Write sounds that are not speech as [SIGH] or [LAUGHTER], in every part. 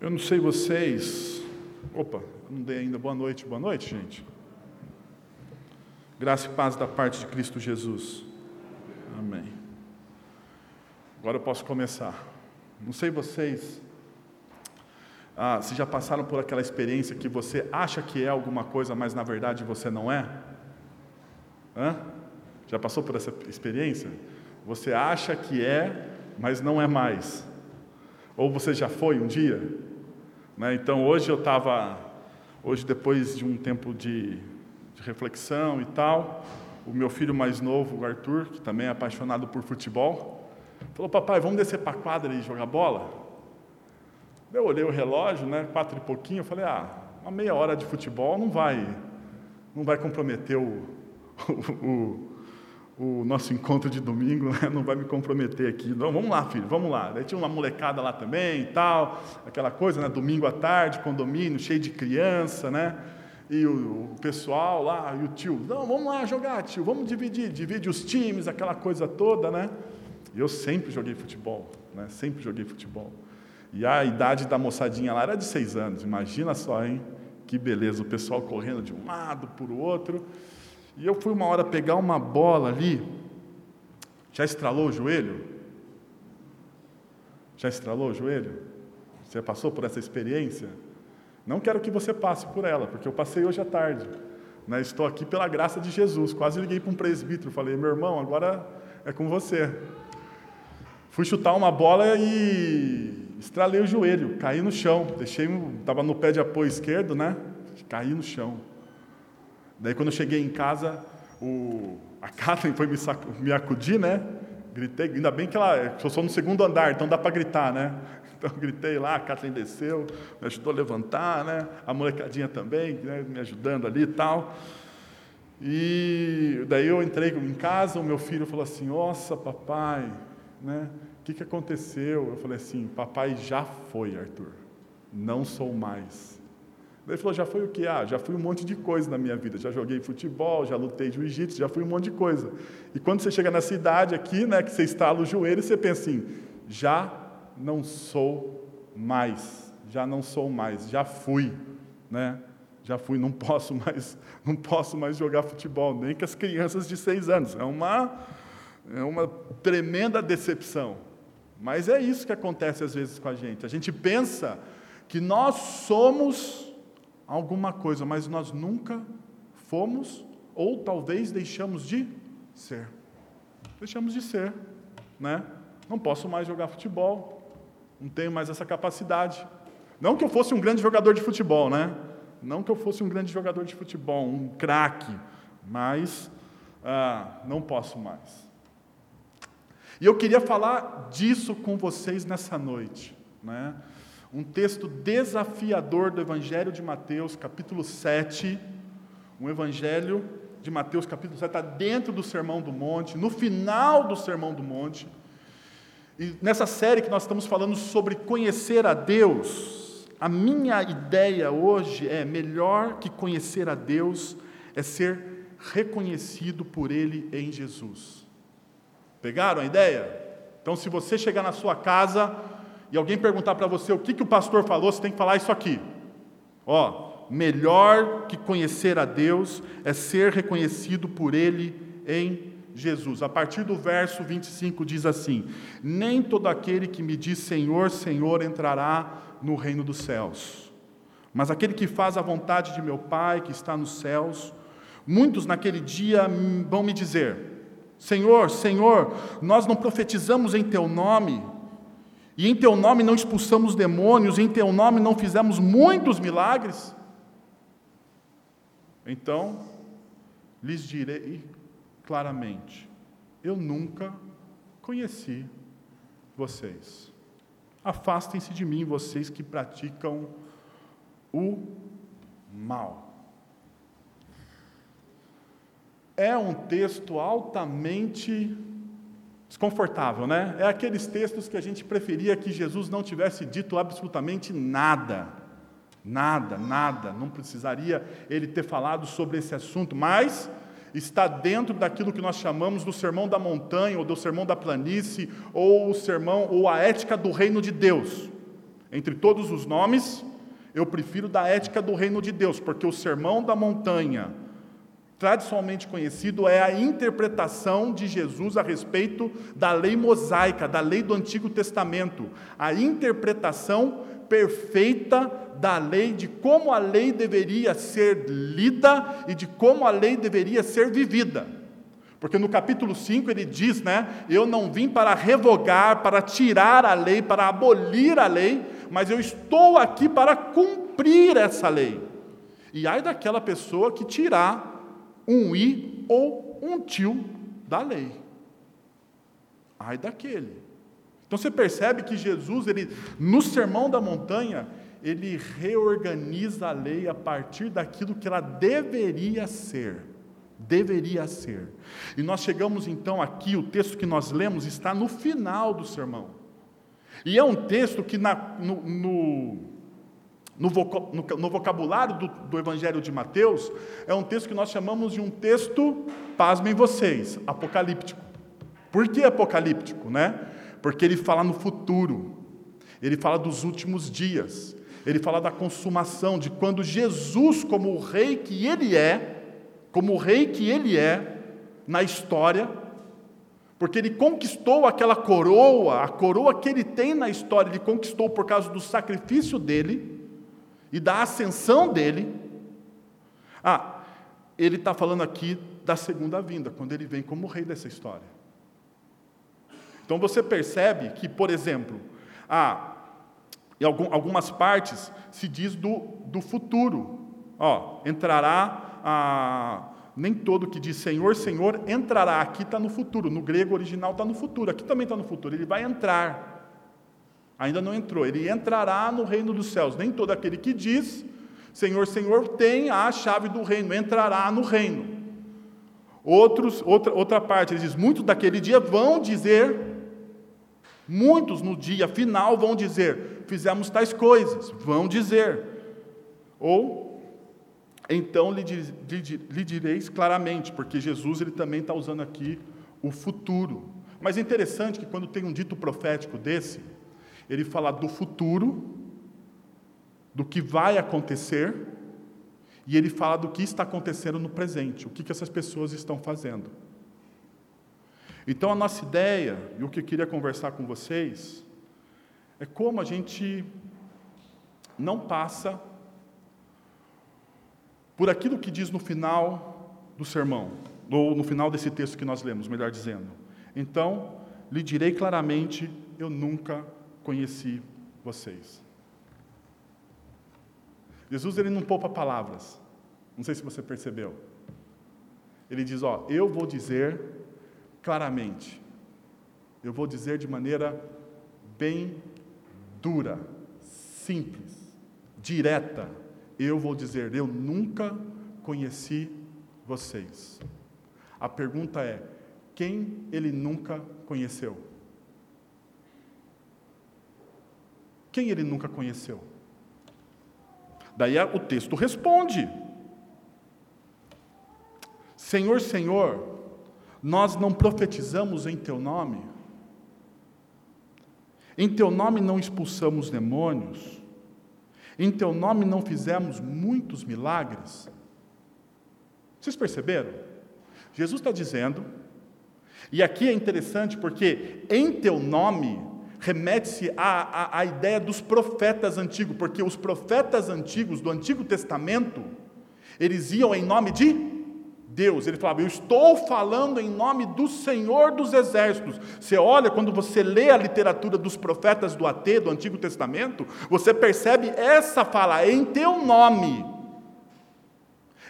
Eu não sei vocês. Opa, não dei ainda boa noite. Boa noite, gente. Graça e paz da parte de Cristo Jesus. Amém. Agora eu posso começar. Não sei vocês. Ah, se já passaram por aquela experiência que você acha que é alguma coisa, mas na verdade você não é? Hã? Já passou por essa experiência? Você acha que é, mas não é mais. Ou você já foi um dia? Né? Então hoje eu estava, hoje depois de um tempo de, de, reflexão e tal, o meu filho mais novo, o Arthur, que também é apaixonado por futebol, falou: Papai, vamos descer para a quadra e jogar bola? Eu olhei o relógio, né, quatro e pouquinho, eu falei: Ah, uma meia hora de futebol não vai, não vai comprometer o, [LAUGHS] o, o nosso encontro de domingo né, não vai me comprometer aqui. Não, vamos lá, filho, vamos lá. Daí tinha uma molecada lá também e tal, aquela coisa, né, domingo à tarde, condomínio cheio de criança, né? E o, o, pessoal lá, e o tio, não, vamos lá jogar, tio, vamos dividir, divide os times, aquela coisa toda, né? E eu sempre joguei futebol, né? Sempre joguei futebol. E a idade da moçadinha lá era de seis anos, imagina só, hein? Que beleza, o pessoal correndo de um lado para o outro. E eu fui uma hora pegar uma bola ali, já estralou o joelho? Já estralou o joelho? Você passou por essa experiência? Não quero que você passe por ela, porque eu passei hoje à tarde. Né? Estou aqui pela graça de Jesus. Quase liguei para um presbítero, falei, meu irmão, agora é com você. Fui chutar uma bola e estralei o joelho, caí no chão. Deixei, estava no pé de apoio esquerdo, né? Caí no chão. Daí, quando eu cheguei em casa, o, a [LAUGHS] Kathleen foi me, me acudir, né? Gritei, ainda bem que ela, eu sou no segundo andar, então dá para gritar, né? [LAUGHS] Então gritei lá, a Kathleen desceu, me ajudou a levantar, né? A molecadinha também, né? me ajudando ali e tal. E daí eu entrei em casa, o meu filho falou assim: Nossa, papai, né? O que, que aconteceu? Eu falei assim: Papai já foi, Arthur, não sou mais. Ele falou, já foi o que? Ah, já fui um monte de coisa na minha vida. Já joguei futebol, já lutei jiu-jitsu, já fui um monte de coisa. E quando você chega nessa idade aqui, né, que você estala o joelho, você pensa assim, já não sou mais, já não sou mais, já fui, né? Já fui, não posso mais, [LAUGHS] não posso mais jogar futebol, nem com as crianças de seis anos. É uma, é uma tremenda decepção. Mas é isso que acontece às vezes com a gente. A gente pensa que nós somos alguma coisa, mas nós nunca fomos ou talvez deixamos de ser. Deixamos de ser, né? Não posso mais jogar futebol, não tenho mais essa capacidade. Não que eu fosse um grande jogador de futebol, né? Não que eu fosse um grande jogador de futebol, um craque, mas ah, não posso mais. E eu queria falar disso com vocês nessa noite, né? Um texto desafiador do Evangelho de Mateus, capítulo 7. Um Evangelho de Mateus, capítulo 7, está dentro do Sermão do Monte, no final do Sermão do Monte. E nessa série que nós estamos falando sobre conhecer a Deus, a minha ideia hoje é: melhor que conhecer a Deus é ser reconhecido por Ele em Jesus. Pegaram a ideia? Então, se você chegar na sua casa, e alguém perguntar para você o que, que o pastor falou, você tem que falar isso aqui. Ó, melhor que conhecer a Deus é ser reconhecido por Ele em Jesus. A partir do verso 25 diz assim: Nem todo aquele que me diz Senhor, Senhor entrará no reino dos céus, mas aquele que faz a vontade de meu Pai que está nos céus. Muitos naquele dia vão me dizer: Senhor, Senhor, nós não profetizamos em teu nome e em teu nome não expulsamos demônios, em teu nome não fizemos muitos milagres? Então, lhes direi claramente: eu nunca conheci vocês. Afastem-se de mim, vocês que praticam o mal. É um texto altamente Desconfortável, né? É aqueles textos que a gente preferia que Jesus não tivesse dito absolutamente nada. Nada, nada. Não precisaria ele ter falado sobre esse assunto, mas está dentro daquilo que nós chamamos do sermão da montanha, ou do sermão da planície, ou o sermão, ou a ética do reino de Deus. Entre todos os nomes, eu prefiro da ética do reino de Deus, porque o sermão da montanha, tradicionalmente conhecido, é a interpretação de Jesus a respeito da lei mosaica, da lei do Antigo Testamento, a interpretação perfeita da lei, de como a lei deveria ser lida e de como a lei deveria ser vivida. Porque no capítulo 5 ele diz, né? Eu não vim para revogar, para tirar a lei, para abolir a lei, mas eu estou aqui para cumprir essa lei. E ai daquela pessoa que tirar um i ou um tio da lei. Ai daquele. Então você percebe que Jesus, ele, no Sermão da Montanha, ele reorganiza a lei a partir daquilo que ela deveria ser. Deveria ser. E nós chegamos então aqui, o texto que nós lemos está no final do sermão. E é um texto que na, no, no, no, vocabulário do, do, Evangelho de Mateus, é um texto que nós chamamos de um texto, pasmem vocês, apocalíptico. Por que apocalíptico? Né? Porque ele fala no futuro, ele fala dos últimos dias, ele fala da consumação, de quando Jesus, como o rei que ele é, como o rei que ele é na história, porque ele conquistou aquela coroa, a coroa que ele tem na história, ele conquistou por causa do sacrifício dele e da ascensão dele. Ah, ele está falando aqui da segunda vinda, quando ele vem como rei dessa história. Então você percebe que, por exemplo, ah, em algumas partes se diz do, do futuro. Ó, entrará a, nem todo que diz Senhor, Senhor entrará. Aqui está no futuro, no grego original está no futuro, aqui também está no futuro. Ele vai entrar. Ainda não entrou, ele entrará no reino dos céus. Nem todo aquele que diz Senhor, Senhor tem a chave do reino, entrará no reino. Outros, outra, outra parte, ele diz: muitos daquele dia vão dizer, muitos no dia final vão dizer, fizemos tais coisas, vão dizer. Ou então lhe, lhe, lhe direis claramente, porque Jesus ele também está usando aqui o futuro. Mas é interessante que quando tem um dito profético desse, ele fala do futuro, do que vai acontecer, e ele fala do que está acontecendo no presente, o que, que essas pessoas estão fazendo. Então a nossa ideia, e o que eu queria conversar com vocês, é como a gente não passa por aquilo que diz no final do sermão, ou no final desse texto que nós lemos, melhor dizendo. Então, lhe direi claramente: eu nunca conheci vocês. Jesus ele não poupa palavras. Não sei se você percebeu. Ele diz: Ó, eu vou dizer claramente. Eu vou dizer de maneira bem dura, simples, direta eu vou dizer: Eu nunca conheci vocês. A pergunta é: quem ele nunca conheceu? Quem ele nunca conheceu? Daí o texto responde: Senhor, Senhor, nós não profetizamos em teu nome? Em teu nome não expulsamos demônios? Em teu nome não fizemos muitos milagres? Vocês perceberam? Jesus está dizendo, e aqui é interessante porque em teu nome remete-se à, à, à, ideia dos profetas antigos, porque os profetas antigos do Antigo Testamento, eles iam em nome de Deus. Ele falava: Eu estou falando em nome do Senhor dos Exércitos. Você olha, quando você lê a literatura dos profetas do AT, do Antigo Testamento, você percebe essa fala, em teu nome.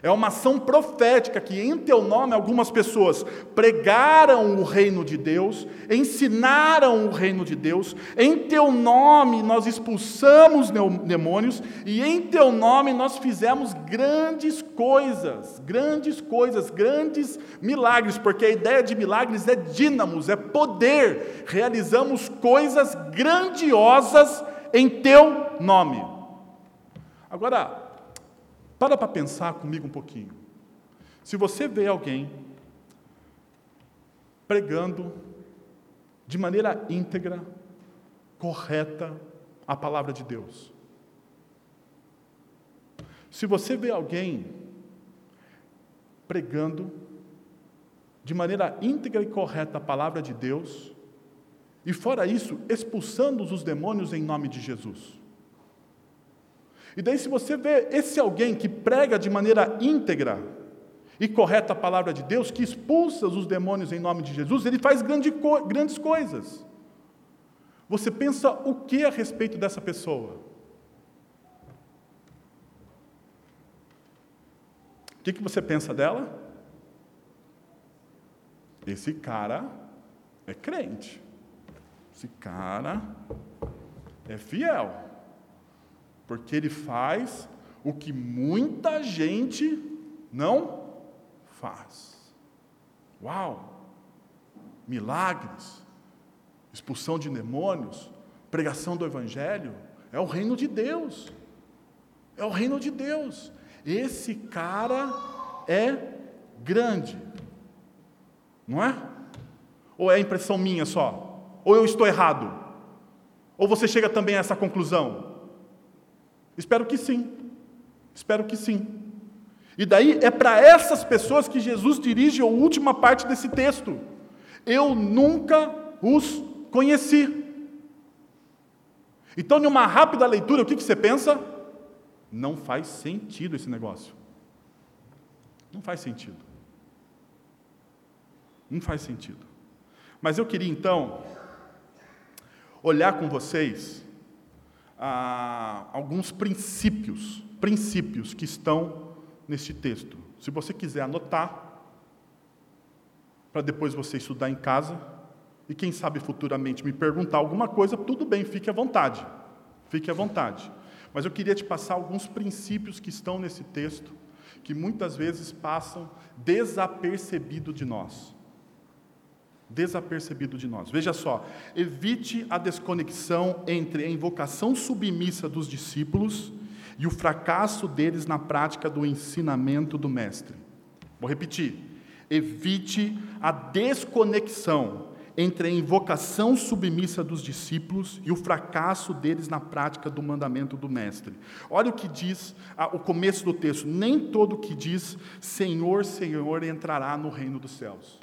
É uma ação profética que, em teu nome, algumas pessoas pregaram o reino de Deus, ensinaram o reino de Deus. Em teu nome nós expulsamos demônios e em teu nome nós fizemos grandes coisas, grandes coisas, grandes milagres, porque a ideia de milagres é dínamos, é poder. Realizamos coisas grandiosas em teu nome. Agora, para para pensar comigo um pouquinho. Se você vê alguém pregando de maneira íntegra, correta, a palavra de Deus. Se você vê alguém pregando de maneira íntegra e correta a palavra de Deus, e fora isso, expulsando os demônios em nome de Jesus. E daí, se você vê esse alguém que prega de maneira íntegra e correta a palavra de Deus, que expulsa os demônios em nome de Jesus, ele faz grande, grandes coisas. Você pensa o que a respeito dessa pessoa? O que, que você pensa dela? Esse cara é crente. Esse cara é fiel. Porque ele faz o que muita gente não faz. Uau! Milagres, expulsão de demônios, pregação do Evangelho, é o reino de Deus. É o reino de Deus. Esse cara é grande. Não é? Ou é impressão minha só? Ou eu estou errado? Ou você chega também a essa conclusão? Espero que sim. Espero que sim. E daí é para essas pessoas que Jesus dirige a última parte desse texto. Eu nunca os conheci. Então, numa rápida leitura, o que, que você pensa? Não faz sentido esse negócio. Não faz sentido. Não faz sentido. Mas eu queria então olhar com vocês ah, alguns princípios, princípios que estão neste texto. Se você quiser anotar, para depois você estudar em casa, e quem sabe futuramente me perguntar alguma coisa, tudo bem, fique à vontade. Fique à vontade. Mas eu queria te passar alguns princípios que estão nesse texto, que muitas vezes passam desapercebido de nós desapercebido de nós. Veja só, evite a desconexão entre a invocação submissa dos discípulos e o fracasso deles na prática do ensinamento do Mestre. Vou repetir. Evite a desconexão entre a invocação submissa dos discípulos e o fracasso deles na prática do mandamento do Mestre. Olha o que diz ah, o começo do texto: nem todo que diz Senhor, Senhor entrará no reino dos céus.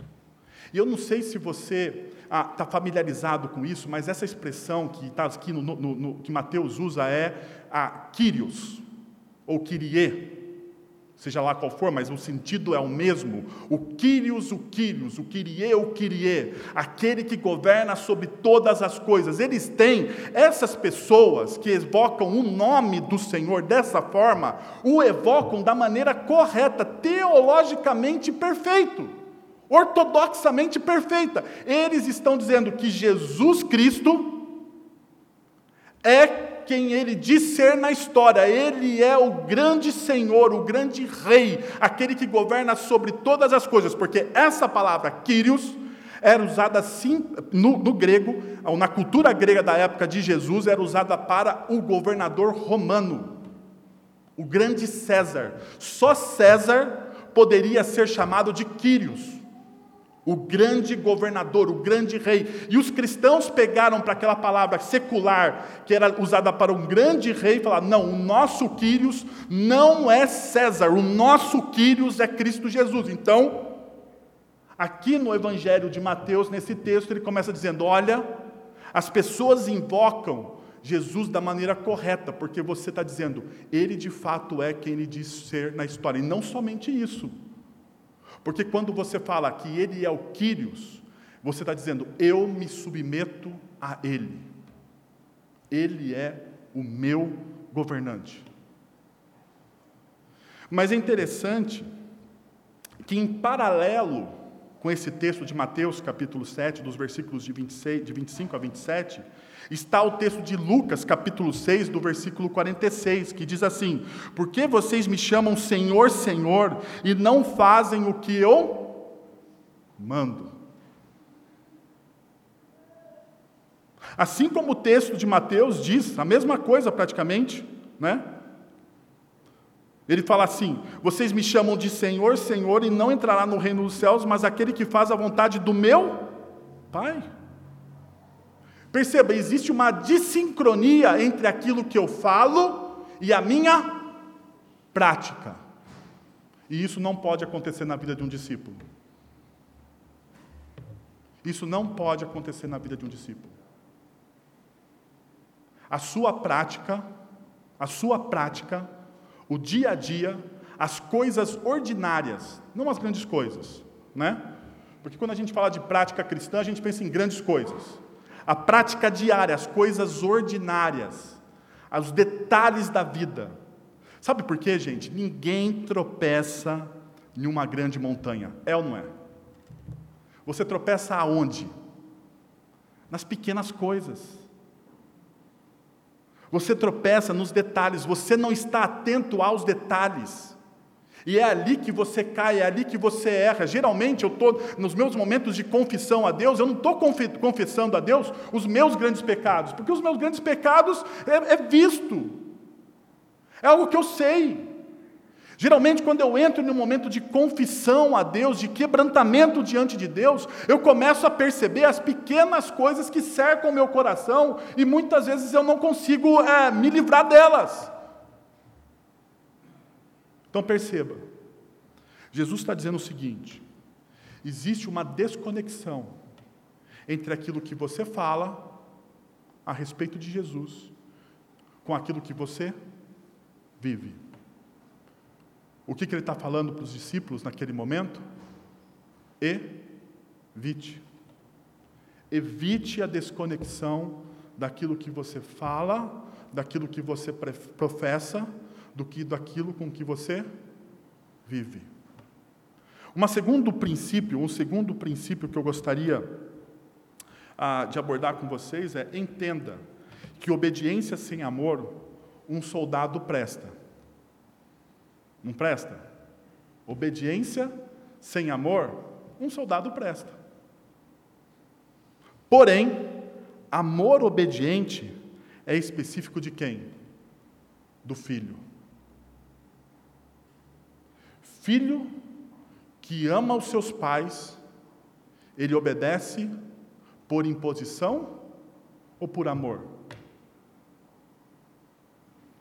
E eu não sei se você está ah, tá familiarizado com isso, mas essa expressão que está aqui no, no, no, que Mateus usa é a Kyrios, ou Kyrie, seja lá qual for, mas o sentido é o mesmo. O Kyrios, o Kyrios, o Kyrie, o Kyrie, aquele que governa sobre todas as coisas. Eles têm, essas pessoas que evocam o nome do Senhor dessa forma, o evocam da maneira correta, teologicamente perfeito ortodoxamente perfeita. Eles estão dizendo que Jesus Cristo é quem ele diz ser na história. Ele é o grande Senhor, o grande Rei, aquele que governa sobre todas as coisas, porque essa palavra, Kyrios, era usada assim, no, no grego, ou na cultura grega da época de Jesus, era usada para o governador romano, o grande César. Só César poderia ser chamado de Quírios o grande governador, o grande rei. E os cristãos pegaram para aquela palavra secular, que era usada para um grande rei, e falaram: não, o nosso Quírios não é César, o nosso Quírios é Cristo Jesus. Então, aqui no Evangelho de Mateus, nesse texto, ele começa dizendo: olha, as pessoas invocam Jesus da maneira correta, porque você está dizendo, ele de fato é quem ele diz ser na história, e não somente isso. Porque quando você fala que ele é o Quírios, você está dizendo, eu me submeto a ele. Ele é o meu governante. Mas é interessante que, em paralelo com esse texto de Mateus, capítulo 7, dos versículos de, 26, de 25 a 27, está o texto de Lucas, capítulo 6, do versículo 46, que diz assim: Por que vocês me chamam Senhor, Senhor, e não fazem o que eu mando? Assim como o texto de Mateus diz, a mesma coisa praticamente, né? Ele fala assim: Vocês me chamam de Senhor, Senhor, e não entrará no reino dos céus, mas aquele que faz a vontade do meu Pai. Perceba, existe uma dissincronia entre aquilo que eu falo e a minha prática. E isso não pode acontecer na vida de um discípulo. Isso não pode acontecer na vida de um discípulo. A sua prática, a sua prática, o dia a dia, as coisas ordinárias, não as grandes coisas, né? Porque quando a gente fala de prática cristã, a gente pensa em grandes coisas. A prática diária, as coisas ordinárias, os detalhes da vida. Sabe por quê, gente? Ninguém tropeça em uma grande montanha, é ou não é? Você tropeça aonde? Nas pequenas coisas. Você tropeça nos detalhes, você não está atento aos detalhes. E é ali que você cai, é ali que você erra. Geralmente eu estou, nos meus momentos de confissão a Deus, eu não estou confessando a Deus os meus grandes pecados, porque os meus grandes pecados é, é visto, é algo que eu sei. Geralmente, quando eu entro em um momento de confissão a Deus, de quebrantamento diante de Deus, eu começo a perceber as pequenas coisas que cercam o meu coração e muitas vezes eu não consigo é, me livrar delas. Então perceba, Jesus está dizendo o seguinte: existe uma desconexão entre aquilo que você fala a respeito de Jesus com aquilo que você vive. O que, que ele está falando para os discípulos naquele momento? Evite. Evite a desconexão daquilo que você fala, daquilo que você professa do que daquilo com que você vive. Um segundo princípio, um segundo princípio que eu gostaria ah, de abordar com vocês é entenda que obediência sem amor um soldado presta. Não presta? Obediência sem amor um soldado presta. Porém, amor obediente é específico de quem? Do filho. Filho que ama os seus pais, ele obedece por imposição ou por amor?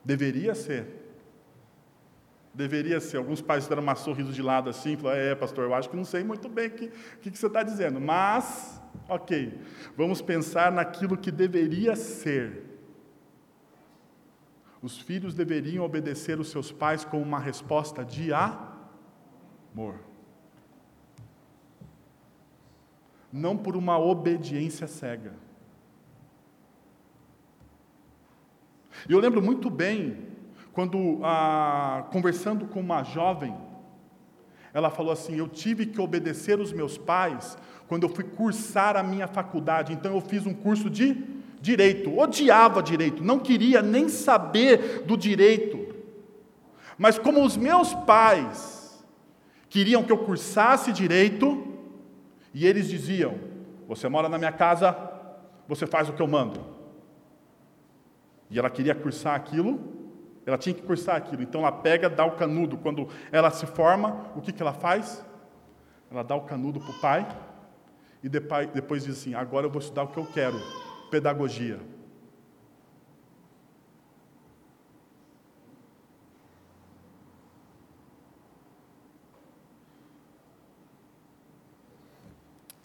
Deveria ser. Deveria ser. Alguns pais deram um sorriso de lado assim, falaram, é, pastor, eu acho que não sei muito bem o que, que, que você está dizendo. Mas, ok, vamos pensar naquilo que deveria ser. Os filhos deveriam obedecer os seus pais com uma resposta de amor amor. Não por uma obediência cega. E eu lembro muito bem, quando, ah, conversando com uma jovem, ela falou assim: Eu tive que obedecer os meus pais quando eu fui cursar a minha faculdade. Então eu fiz um curso de direito. Odiava direito, não queria nem saber do direito. Mas como os meus pais queriam que eu cursasse direito, e eles diziam: Você mora na minha casa, você faz o que eu mando. E ela queria cursar aquilo, ela tinha que cursar aquilo. Então ela pega, dá o canudo. Quando ela se forma, o que, que ela faz? Ela dá o canudo para o pai, e depois diz assim: Agora eu vou estudar o que eu quero, pedagogia.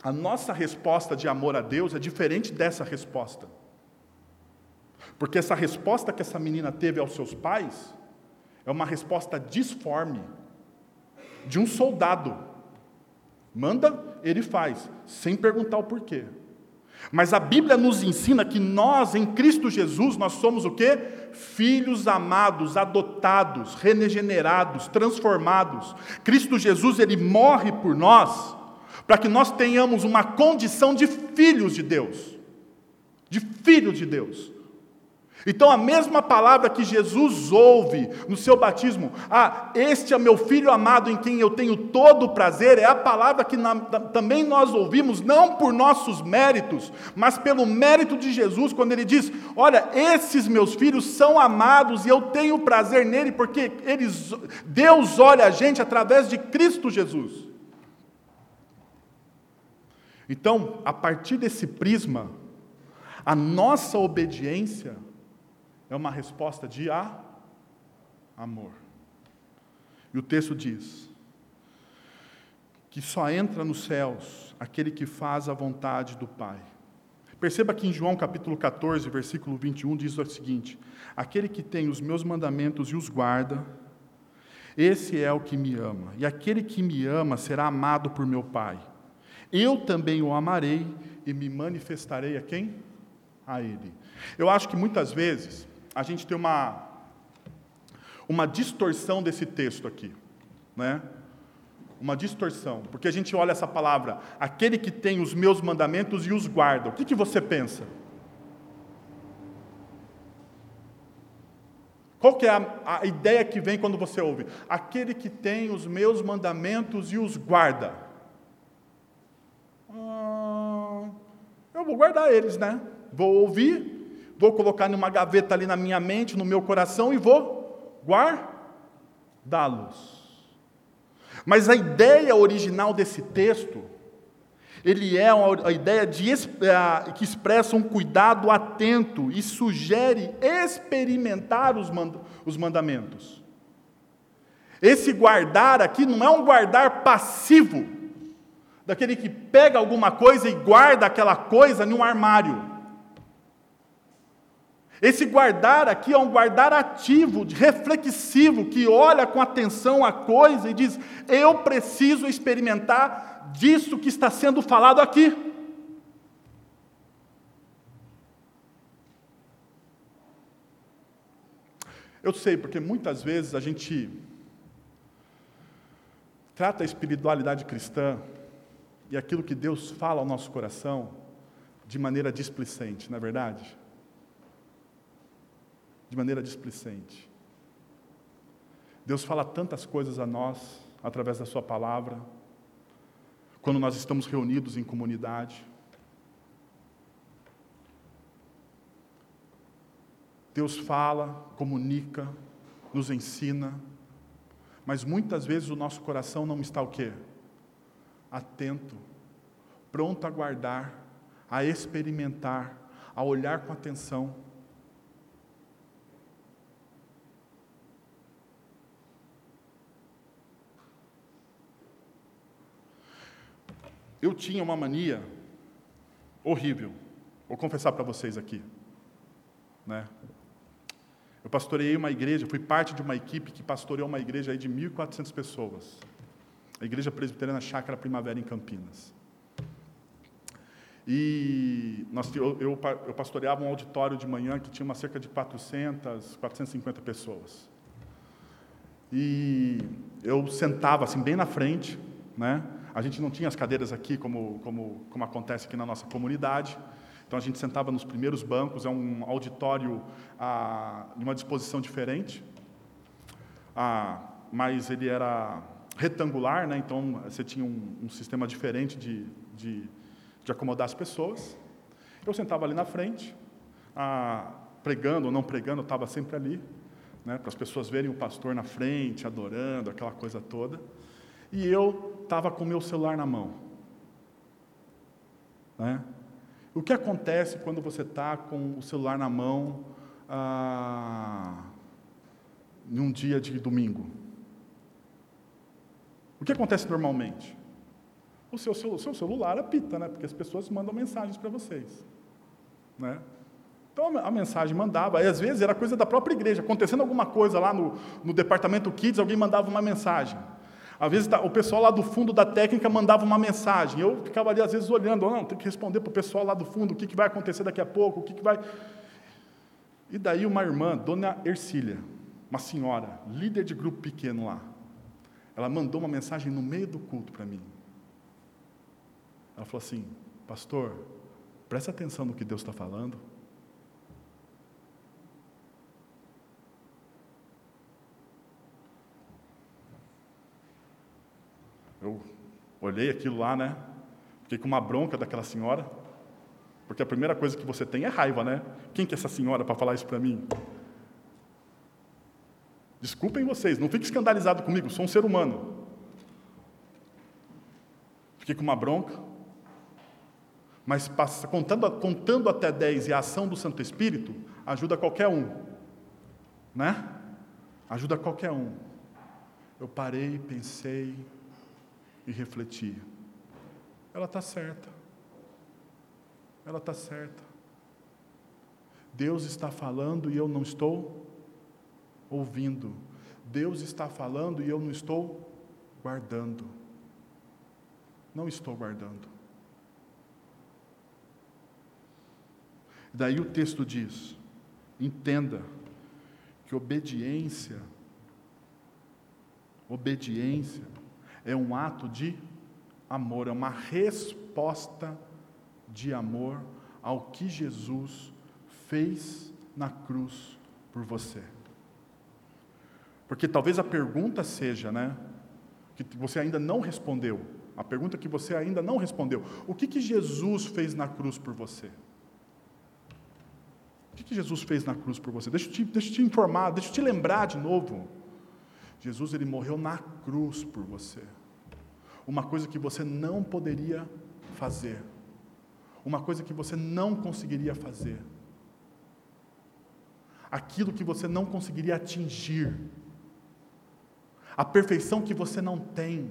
A nossa resposta de amor a Deus é diferente dessa resposta. Porque essa resposta que essa menina teve aos seus pais é uma resposta disforme de um soldado. Manda, ele faz, sem perguntar o porquê. Mas a Bíblia nos ensina que nós, em Cristo Jesus, nós somos o quê? Filhos amados, adotados, regenerados, transformados. Cristo Jesus, ele morre por nós para que nós tenhamos uma condição de filhos de Deus. De filhos de Deus. Então, a mesma palavra que Jesus ouve no seu batismo, ah, este é meu filho amado em quem eu tenho todo o prazer, é a palavra que na, também nós ouvimos, não por nossos méritos, mas pelo mérito de Jesus, quando ele diz: Olha, esses meus filhos são amados e eu tenho prazer nele, porque eles, Deus olha a gente através de Cristo Jesus. Então, a partir desse prisma, A nossa obediência é uma resposta de a amor. E o texto diz que só entra nos céus aquele que faz a vontade do Pai. Perceba que em João capítulo 14, versículo 21 diz o seguinte: Aquele que tem os meus mandamentos e os guarda, esse é o que me ama. E aquele que me ama será amado por meu Pai. Eu também o amarei e me manifestarei a quem? A ele. Eu acho que muitas vezes a gente tem uma uma distorção desse texto aqui, né? Uma distorção, porque a gente olha essa palavra, aquele que tem os meus mandamentos e os guarda. O que, que você pensa? Qual que é a, a, ideia que vem quando você ouve? Aquele que tem os meus mandamentos e os guarda. Ah, eu vou guardar eles, né? Vou ouvir, vou colocar numa gaveta ali na minha mente, no meu coração e vou guardá-los. Mas a ideia original desse texto, ele é a ideia de, que expressa um cuidado atento e sugere experimentar os mandamentos. Esse guardar aqui não é um guardar passivo, daquele que pega alguma coisa e guarda aquela coisa em um armário. Esse guardar aqui é um guardar ativo, reflexivo, que olha com atenção a coisa e diz: eu preciso experimentar disso que está sendo falado aqui. Eu sei, porque muitas vezes a gente trata a espiritualidade cristã e aquilo que Deus fala ao nosso coração de maneira displicente, não é verdade? de maneira displicente. Deus fala tantas coisas a nós através da Sua palavra, quando nós estamos reunidos em comunidade. Deus fala, comunica, nos ensina, mas muitas vezes o nosso coração não está o quê? Atento, pronto a guardar, a experimentar, a olhar com atenção. Eu tinha uma mania horrível, vou confessar para vocês aqui. Né? Eu pastoreei uma igreja, fui parte de uma equipe que pastoreou uma igreja de 1.400 pessoas. A Igreja Presbiteriana Chácara Primavera, em Campinas. E nós, eu, eu, eu pastoreava um auditório de manhã que tinha uma cerca de 400, 450 pessoas. E eu sentava assim bem na frente, né? A gente não tinha as cadeiras aqui como, como, como acontece aqui na nossa comunidade. Então a gente sentava nos primeiros bancos, é um auditório ah, de uma disposição diferente, ah, mas ele era retangular, né? então você tinha um, um sistema diferente de, de, de, acomodar as pessoas. Eu sentava ali na frente, ah, pregando ou não pregando, eu estava sempre ali, né? para as pessoas verem o pastor na frente, adorando, aquela coisa toda e eu estava com o meu celular na mão. Né? O que acontece quando você está com o celular na mão ah, num dia de domingo? O que acontece normalmente? O seu, seu, seu celular apita, né? porque as pessoas mandam mensagens para vocês. Né? Então a mensagem mandava, e às vezes era coisa da própria igreja, acontecendo alguma coisa lá no, no departamento Kids, alguém mandava uma mensagem. Às vezes tá, o pessoal lá do fundo da técnica mandava uma mensagem. Eu ficava ali, às vezes, olhando, não, tem que responder para o pessoal lá do fundo o que, que vai acontecer daqui a pouco, o que, que vai. E daí uma irmã, dona Ercília, uma senhora, líder de grupo pequeno lá, ela mandou uma mensagem no meio do culto para mim. Ela falou assim: Pastor, presta atenção no que Deus está falando. Eu olhei aquilo lá, né? Fiquei com uma bronca daquela senhora. Porque a primeira coisa que você tem é raiva, né? Quem que é essa senhora para falar isso para mim? Desculpem vocês, não fique escandalizado comigo, sou um ser humano. Fiquei com uma bronca. Mas passa, contando, contando até 10 e a ação do Santo Espírito, ajuda qualquer um. Né? Ajuda qualquer um. Eu parei, pensei e refleti. Ela está certa. Ela está certa. Deus está falando e eu não estou ouvindo. Deus está falando e eu não estou guardando. Não estou guardando. Daí o texto diz: entenda que obediência, obediência é um ato de amor, é uma resposta de amor ao que Jesus fez na cruz por você. Porque talvez a pergunta seja, né, que você ainda não respondeu, a pergunta que você ainda não respondeu: o que, que Jesus fez na cruz por você? O que, que Jesus fez na cruz por você? Deixa eu, te, deixa eu te informar, deixa eu te lembrar de novo. Jesus ele morreu na cruz por você. Uma coisa que você não poderia fazer. Uma coisa que você não conseguiria fazer. Aquilo que você não conseguiria atingir. A perfeição que você não tem,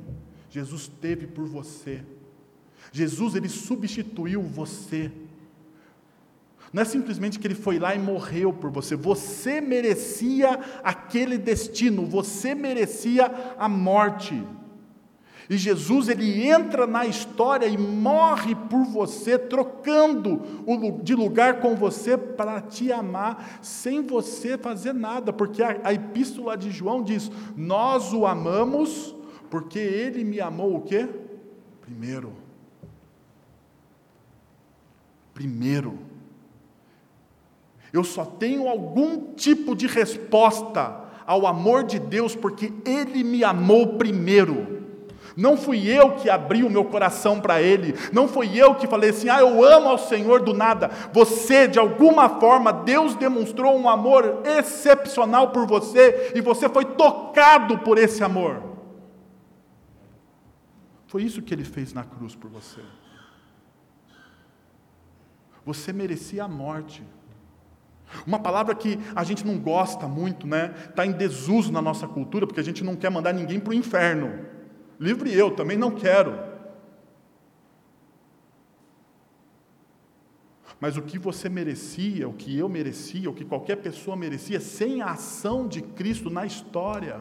Jesus teve por você. Jesus ele substituiu você. Não é simplesmente que ele foi lá e morreu por você. Você merecia aquele destino, você merecia a morte. E Jesus ele entra na história e morre por você, trocando de lugar com você para te amar, sem você fazer nada, porque a, a epístola de João diz: Nós o amamos porque ele me amou o quê? Primeiro. Primeiro. Eu só tenho algum tipo de resposta ao amor de Deus porque Ele me amou primeiro. Não fui eu que abri o meu coração para Ele, não fui eu que falei assim, ah, eu amo ao Senhor do nada. Você, de alguma forma, Deus demonstrou um amor excepcional por você e você foi tocado por esse amor. Foi isso que Ele fez na cruz por você. Você merecia a morte. Uma palavra que a gente não gosta muito, né? Está em desuso na nossa cultura, porque a gente não quer mandar ninguém para o inferno. Livre eu, também não quero. Mas o que você merecia, o que eu merecia, o que qualquer pessoa merecia, sem a ação de Cristo na história,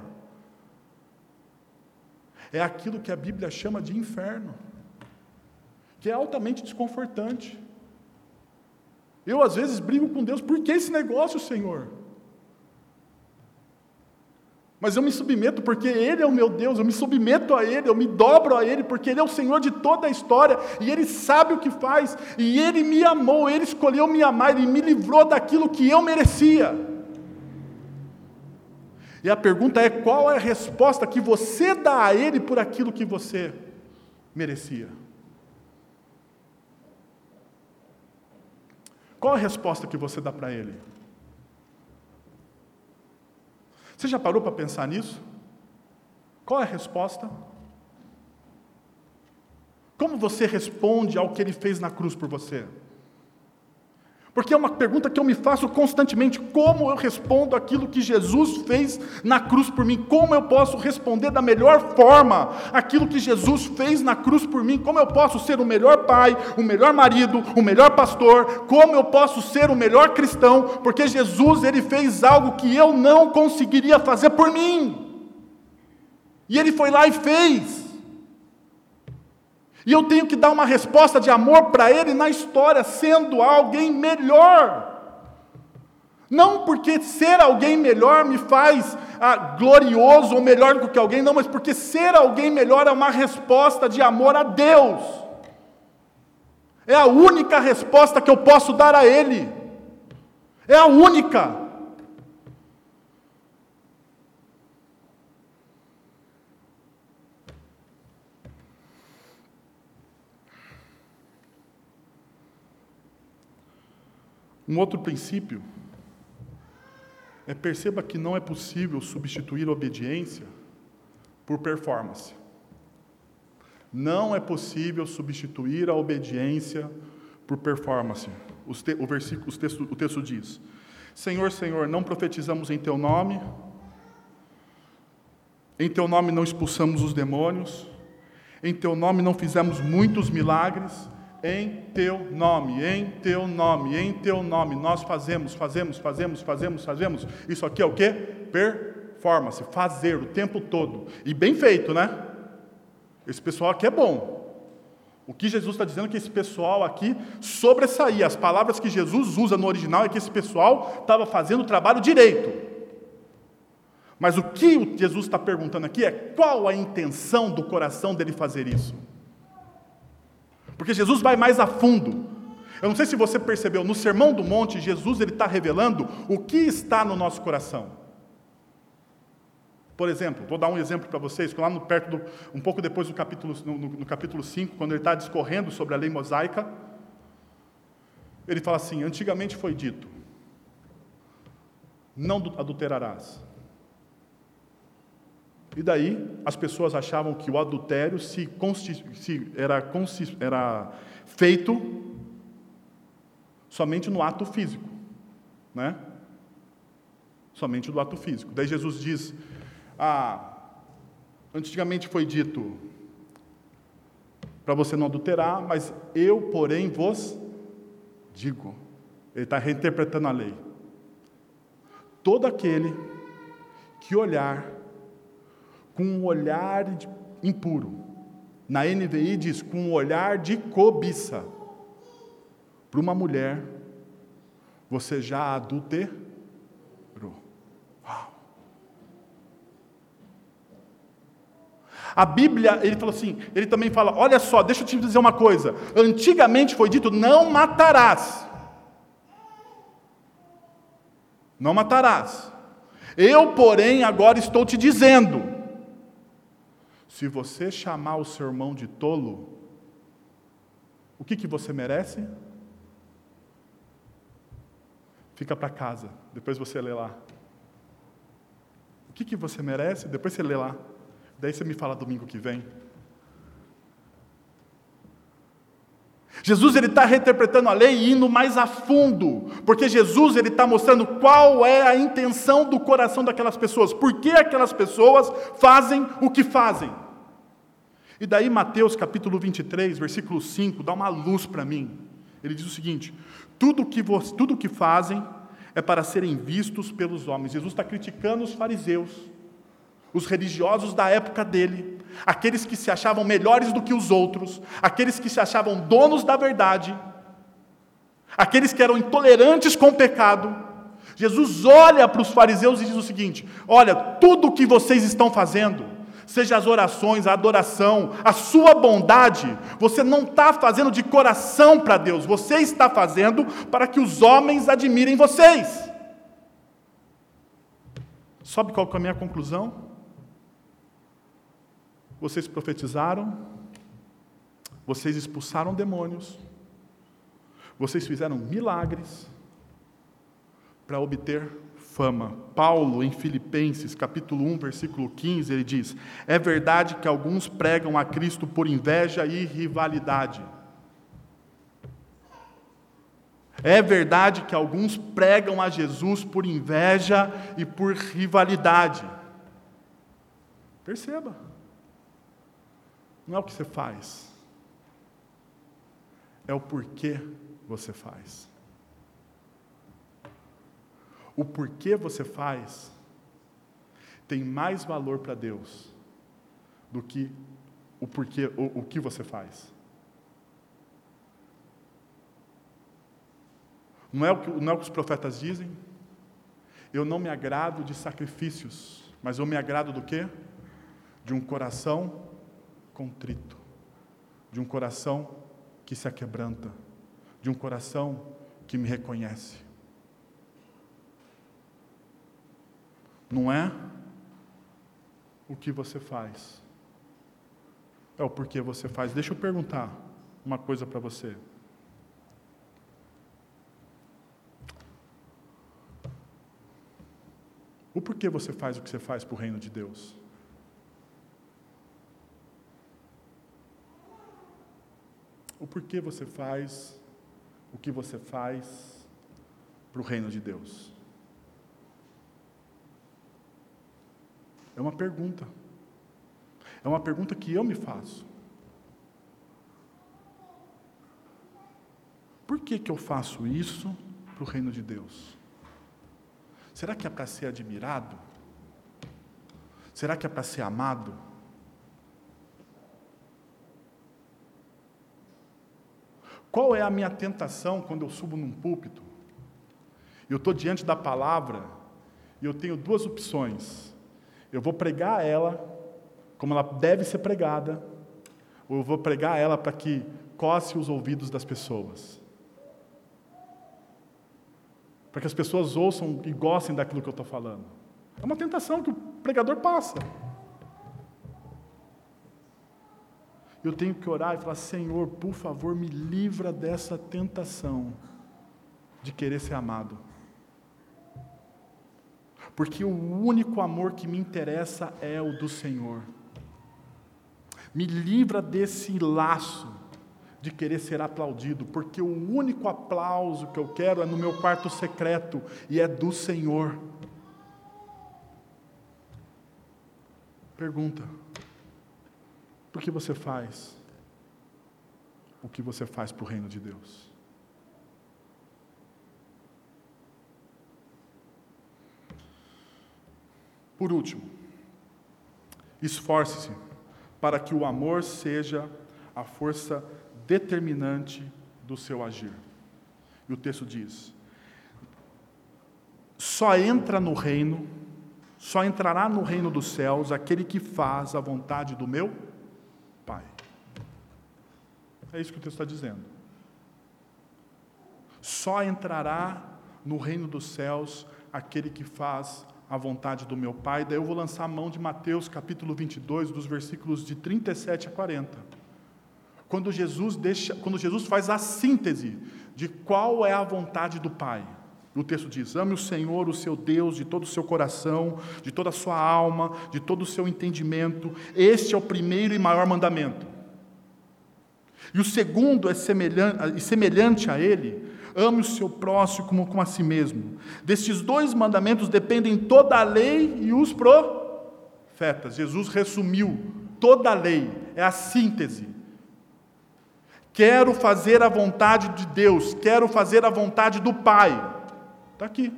é aquilo que a Bíblia chama de inferno, que é altamente desconfortante. Eu, às vezes, brigo com Deus, por que esse negócio, Senhor? Mas eu me submeto porque Ele é o meu Deus, eu me submeto a Ele, eu me dobro a Ele, porque Ele é o Senhor de toda a história e Ele sabe o que faz, e Ele me amou, Ele escolheu me amar, Ele me livrou daquilo que eu merecia. E a pergunta é: qual é a resposta que você dá a Ele por aquilo que você merecia? Qual a resposta que você dá para ele? Você já parou para pensar nisso? Qual é a resposta? Como você responde ao que ele fez na cruz por você? Porque é uma pergunta que eu me faço constantemente: como eu respondo aquilo que Jesus fez na cruz por mim? Como eu posso responder da melhor forma aquilo que Jesus fez na cruz por mim? Como eu posso ser o melhor pai, o melhor marido, o melhor pastor? Como eu posso ser o melhor cristão? Porque Jesus ele fez algo que eu não conseguiria fazer por mim. E ele foi lá e fez. E eu tenho que dar uma resposta de amor para ele na história, sendo alguém melhor. Não porque ser alguém melhor me faz ah, glorioso ou melhor do que alguém, não, mas porque ser alguém melhor é uma resposta de amor a Deus. É a única resposta que eu posso dar a Ele. É a única. Um outro princípio é perceba que não é possível substituir obediência por performance. Não é possível substituir a obediência por performance. O, versículo, o, texto, o texto diz: Senhor, Senhor, não profetizamos em teu nome, em teu nome não expulsamos os demônios, em teu nome não fizemos muitos milagres, em teu nome, em teu nome, em teu nome, nós fazemos, fazemos, fazemos, fazemos, fazemos. Isso aqui é o que? Performance, fazer o tempo todo. E bem feito, né? Esse pessoal aqui é bom. O que Jesus está dizendo é que esse pessoal aqui sobressaía. As palavras que Jesus usa no original é que esse pessoal estava fazendo o trabalho direito. Mas o que Jesus está perguntando aqui é qual a intenção do coração dele fazer isso. Porque Jesus vai mais a fundo. Eu não sei se você percebeu, no Sermão do Monte, Jesus ele está revelando o que está no nosso coração. Por exemplo, vou dar um exemplo para vocês, lá no, perto do, um pouco depois do capítulo, no, no, no capítulo 5, quando ele está discorrendo sobre a lei mosaica, ele fala assim: antigamente foi dito, não adulterarás. E daí as pessoas achavam que o adultério se, se era, era feito somente no ato físico, né? Somente no ato físico. Daí Jesus diz: ah, antigamente foi dito para você não adulterar, mas eu, porém, vos digo. Ele está reinterpretando a lei. Todo aquele que olhar com um olhar impuro, na NVI diz com um olhar de cobiça, para uma mulher, você já adulterou. A Bíblia, ele falou assim, ele também fala: olha só, deixa eu te dizer uma coisa. Antigamente foi dito: não matarás. Não matarás. Eu, porém, agora estou te dizendo: se você chamar o seu irmão de tolo, o que, que você merece? Fica para casa, depois você lê lá. O que, que você merece? Depois você lê lá. Daí você me fala domingo que vem. Jesus ele está reinterpretando a lei e indo mais a fundo, porque Jesus ele está mostrando qual é a intenção do coração daquelas pessoas, por que aquelas pessoas fazem o que fazem. E daí Mateus capítulo 23, versículo 5, dá uma luz para mim. Ele diz o seguinte: tudo que, tudo que fazem é para serem vistos pelos homens. Jesus está criticando os fariseus os religiosos da época dele, aqueles que se achavam melhores do que os outros, aqueles que se achavam donos da verdade, aqueles que eram intolerantes com o pecado. Jesus olha para os fariseus e diz o seguinte: Olha, tudo o que vocês estão fazendo, seja as orações, a adoração, a sua bondade, você não está fazendo de coração para Deus, você está fazendo para que os homens admirem vocês. Sabe qual é a minha conclusão? Vocês profetizaram, vocês expulsaram demônios, vocês fizeram milagres para obter fama. Paulo, em Filipenses, capítulo 1, versículo 15, ele diz: É verdade que alguns pregam a Cristo por inveja e rivalidade. É verdade que alguns pregam a Jesus por inveja e por rivalidade. Perceba. Não é o que você faz, é o porquê você faz. O porquê você faz tem mais valor para Deus do que o porquê, o, o que você faz. Não é, o que, não é o que os profetas dizem? Eu não me agrado de sacrifícios, mas eu me agrado do quê? De um coração contrito, de um coração que se aquebranta, de um coração que me reconhece. Não é o que você faz, é o porquê você faz. Deixa eu perguntar uma coisa para você. O porquê você faz o que você faz para o reino de Deus? o porquê você faz o que você faz para o reino de Deus? É uma pergunta. É uma pergunta que eu me faço. Por que, que eu faço isso para o reino de Deus? Será que é para ser admirado? Será que é para ser amado? Qual é a minha tentação quando eu subo num púlpito? Eu estou diante da palavra e eu tenho duas opções. Eu vou pregar ela como ela deve ser pregada, ou eu vou pregar ela para que coce os ouvidos das pessoas. Para que as pessoas ouçam e gostem daquilo que eu estou falando. É uma tentação que o pregador passa. Eu tenho que orar e falar: Senhor, por favor, me livra dessa tentação de querer ser amado. Porque o único amor que me interessa é o do Senhor. Me livra desse laço de querer ser aplaudido, porque o único aplauso que eu quero é no meu quarto secreto e é do Senhor. Pergunta: por que você faz o que você faz para o reino de Deus? Por último, esforce-se para que o amor seja a força determinante do seu agir. E o texto diz: só entra no reino, só entrará no reino dos céus aquele que faz a vontade do meu Pai. É isso que o texto está dizendo. Só entrará no reino dos céus aquele que faz a vontade do meu Pai. Daí eu vou lançar a mão de Mateus capítulo 22, dos versículos de 37 a 40. Quando Jesus, deixa, quando Jesus faz a síntese de qual é a vontade do Pai. O texto diz: Ame o Senhor, o seu Deus, de todo o seu coração, de toda a sua alma, de todo o seu entendimento. Este é o primeiro e maior mandamento. E o segundo é semelhante, semelhante a ele: ame o seu próximo como, como a si mesmo. Destes dois mandamentos dependem toda a lei e os profetas. Jesus resumiu toda a lei, é a síntese. Quero fazer a vontade de Deus, quero fazer a vontade do Pai. Está aqui.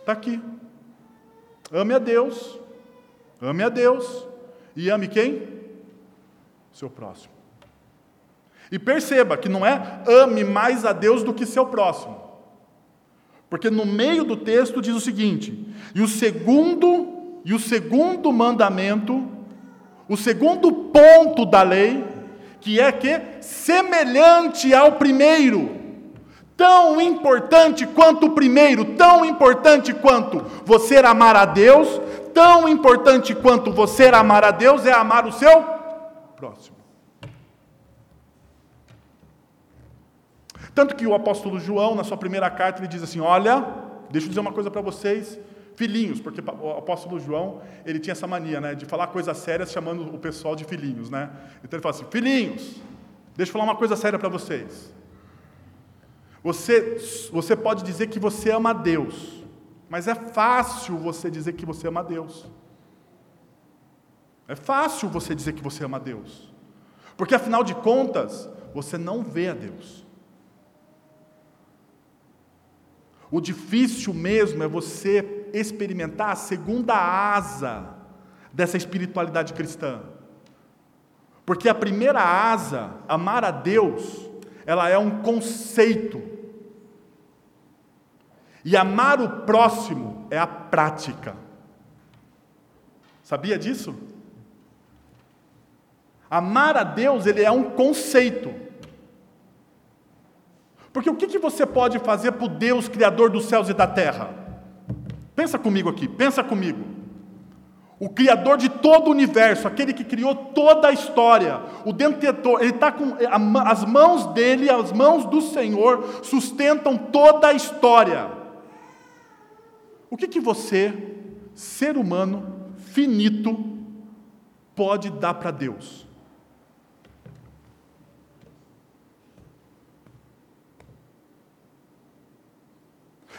Está aqui. Ame a Deus. Ame a Deus. E ame quem? Seu próximo. E perceba que não é ame mais a Deus do que seu próximo. Porque no meio do texto diz o seguinte: e o segundo, e o segundo mandamento, o segundo ponto da lei, que é que semelhante ao primeiro, tão importante quanto o primeiro, tão importante quanto você amar a Deus, tão importante quanto você amar a Deus é amar o seu próximo. Tanto que o apóstolo João, na sua primeira carta, ele diz assim: Olha, deixa eu dizer uma coisa para vocês, filhinhos, porque o apóstolo João, ele tinha essa mania, né, de falar coisas sérias chamando o pessoal de filhinhos, né? Então ele fala assim: Filhinhos, deixa eu falar uma coisa séria para vocês. Você, você pode dizer que você ama a Deus, mas é fácil você dizer que você ama a Deus. É fácil você dizer que você ama a Deus, porque afinal de contas, você não vê a Deus. O difícil mesmo é você experimentar a segunda asa dessa espiritualidade cristã. Porque a primeira asa, amar a Deus, ela é um conceito. E amar o próximo é a prática. Sabia disso? Amar a Deus, ele é um conceito. Porque o que, que você pode fazer para o Deus Criador dos céus e da terra? Pensa comigo aqui, pensa comigo. O Criador de todo o universo, aquele que criou toda a história, o detentor, ele está com as mãos dele, as mãos do Senhor sustentam toda a história. O que, que você, ser humano, finito, pode dar para Deus?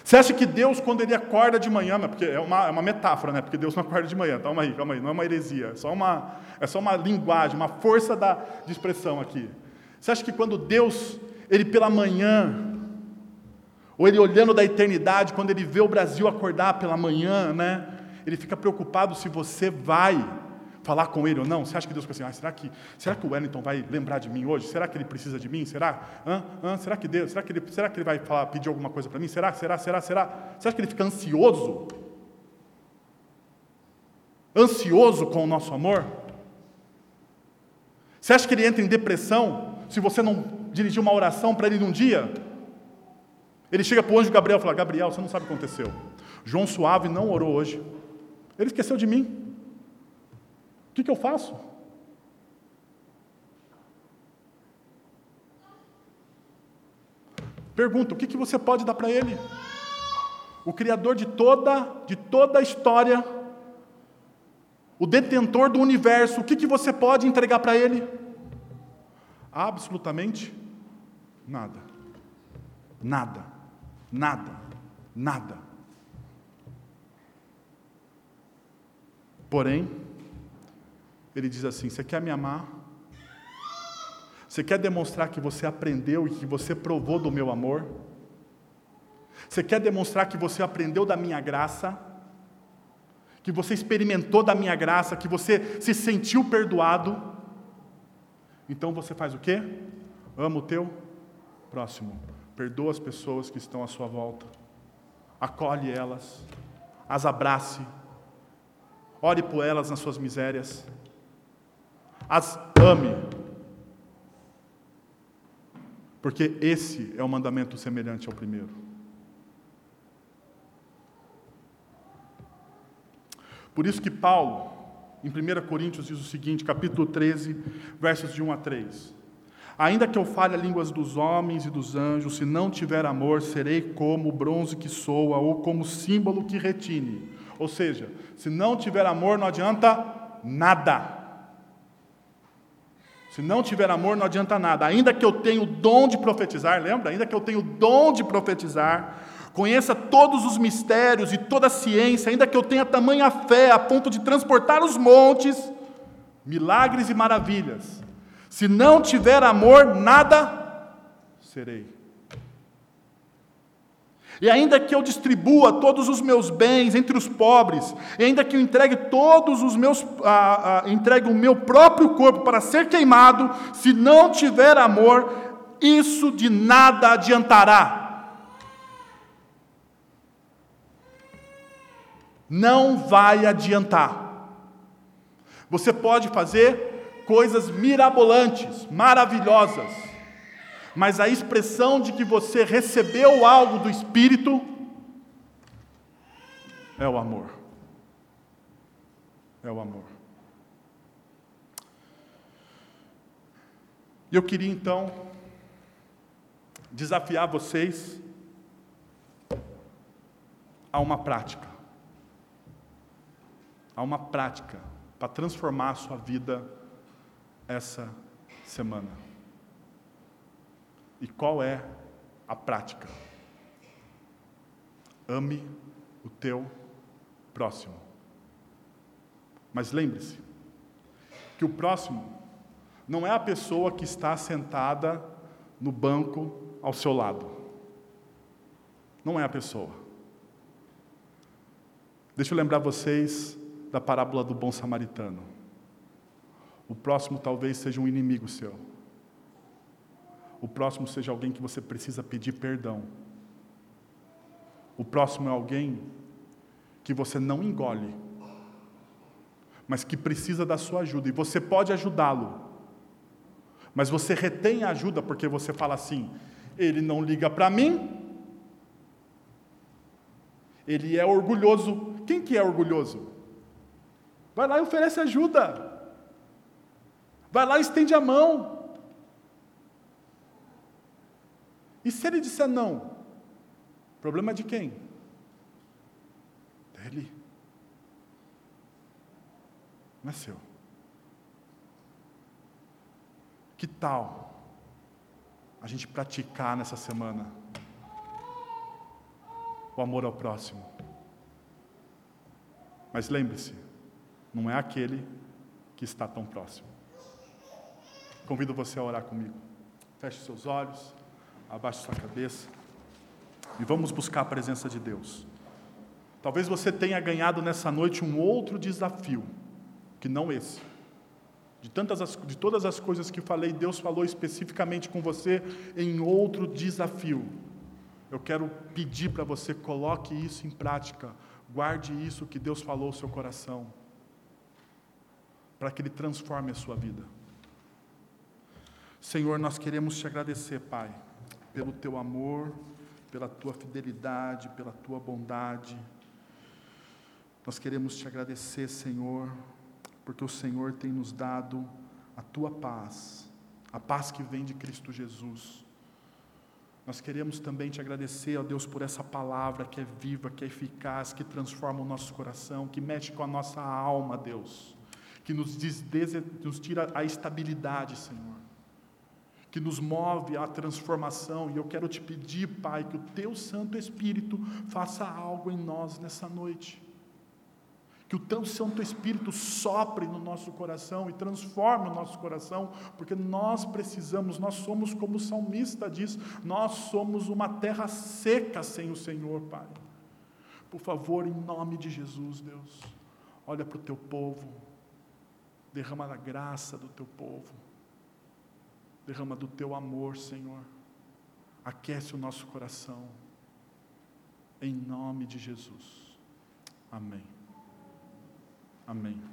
Você acha que Deus, quando ele acorda de manhã, porque é uma, é uma metáfora, né? Porque Deus não acorda de manhã, calma aí, calma aí, não é uma heresia, é só uma, é só uma linguagem, uma força da, de expressão aqui. Você acha que quando Deus, ele pela manhã, ou ele olhando da eternidade, quando ele vê o Brasil acordar pela manhã, né? Ele fica preocupado se você vai falar com ele ou não? Você acha que Deus fica assim, ah, será que, será que o Wellington vai lembrar de mim hoje? Será que ele precisa de mim? Será? Hã? Hã? Será que Deus? Será que ele, será que ele vai falar, pedir alguma coisa para mim? Será? Será? Será? Será? Você acha que ele fica ansioso? Ansioso com o nosso amor? Você acha que ele entra em depressão se você não dirigir uma oração para ele num dia? Ele chega para o anjo Gabriel e fala: Gabriel, você não sabe o que aconteceu. João Suave não orou hoje. Ele esqueceu de mim. O que, que eu faço? Pergunta: o que, que você pode dar para ele? O Criador de toda, de toda a história, o detentor do universo, o que, que você pode entregar para ele? Absolutamente nada. Nada. Nada. Nada. Porém, ele diz assim: Você quer me amar? Você quer demonstrar que você aprendeu e que você provou do meu amor? Você quer demonstrar que você aprendeu da minha graça? Que você experimentou da minha graça? Que você se sentiu perdoado? Então você faz o quê? Ama o teu próximo. Perdoa as pessoas que estão à sua volta. Acolhe elas. As abrace. Ore por elas nas suas misérias as ame. Porque esse é o mandamento semelhante ao primeiro. Por isso que Paulo, em 1 Coríntios, diz o seguinte, capítulo 13, versos de 1 a 3. Ainda que eu fale a línguas dos homens e dos anjos, se não tiver amor, serei como o bronze que soa ou como símbolo que retine. Ou seja, se não tiver amor, não adianta nada. Se não tiver amor, não adianta nada. Ainda que eu tenha o dom de profetizar, lembra? Ainda que eu tenha o dom de profetizar, conheça todos os mistérios e toda a ciência, ainda que eu tenha tamanha fé a ponto de transportar os montes, milagres e maravilhas. Se não tiver amor, nada serei. E ainda que eu distribua todos os meus bens entre os pobres, e ainda que eu entregue todos os meus, ah, ah, entregue o meu próprio corpo para ser queimado, se não tiver amor, isso de nada adiantará. Não vai adiantar. Você pode fazer coisas mirabolantes, maravilhosas, mas a expressão de que você recebeu algo do Espírito é o amor. É o amor. E eu queria então desafiar vocês a uma prática. A uma prática para transformar a sua vida essa semana. E qual é a prática? Ame o teu próximo. Mas lembre-se que o próximo não é a pessoa que está sentada no banco ao seu lado. Não é a pessoa. Deixa eu lembrar vocês da parábola do bom samaritano. O próximo talvez seja um inimigo seu o próximo seja alguém que você precisa pedir perdão. O próximo é alguém que você não engole, mas que precisa da sua ajuda, e você pode ajudá-lo, mas você retém a ajuda porque você fala assim: ele não liga para mim, ele é orgulhoso. Quem que é orgulhoso? Vai lá e oferece ajuda, vai lá e estende a mão. E se ele disser não? Problema de quem? Dele. Não é seu. Que tal a gente praticar nessa semana? o amor ao próximo. Mas lembre-se, não é aquele que está tão próximo. Convido você a orar comigo. Feche seus olhos, abaixe sua cabeça e vamos buscar a presença de Deus. Talvez você tenha ganhado nessa noite um outro desafio, que não esse. De, tantas as, de todas as coisas que falei, Deus falou especificamente com você em outro desafio. Eu quero pedir para você, coloque isso em prática, guarde isso que Deus falou no seu coração, para que Ele transforme a sua vida. Senhor, nós queremos te agradecer, Pai, pelo teu amor, pela tua fidelidade, pela tua bondade. Nós queremos te agradecer, Senhor, porque o Senhor tem nos dado a tua paz, a paz que vem de Cristo Jesus. Nós queremos também te agradecer, ó Deus, por essa palavra que é viva, que é eficaz, que transforma o nosso coração, que mexe com a nossa alma, Deus, que nos, nos tira a estabilidade, Senhor que nos move à transformação, e eu quero te pedir, Pai, que o teu Santo Espírito faça algo em nós nessa noite. Que o teu Santo Espírito sopre no nosso coração e transforme o nosso coração, porque nós precisamos, nós somos como o salmista diz, nós somos uma terra seca sem o Senhor, Pai. Por favor, em nome de Jesus, Deus, olha para o teu povo, derrama a graça do teu povo Derrama do teu amor, Senhor. Aquece o nosso coração. Em nome de Jesus. Amém. Amém.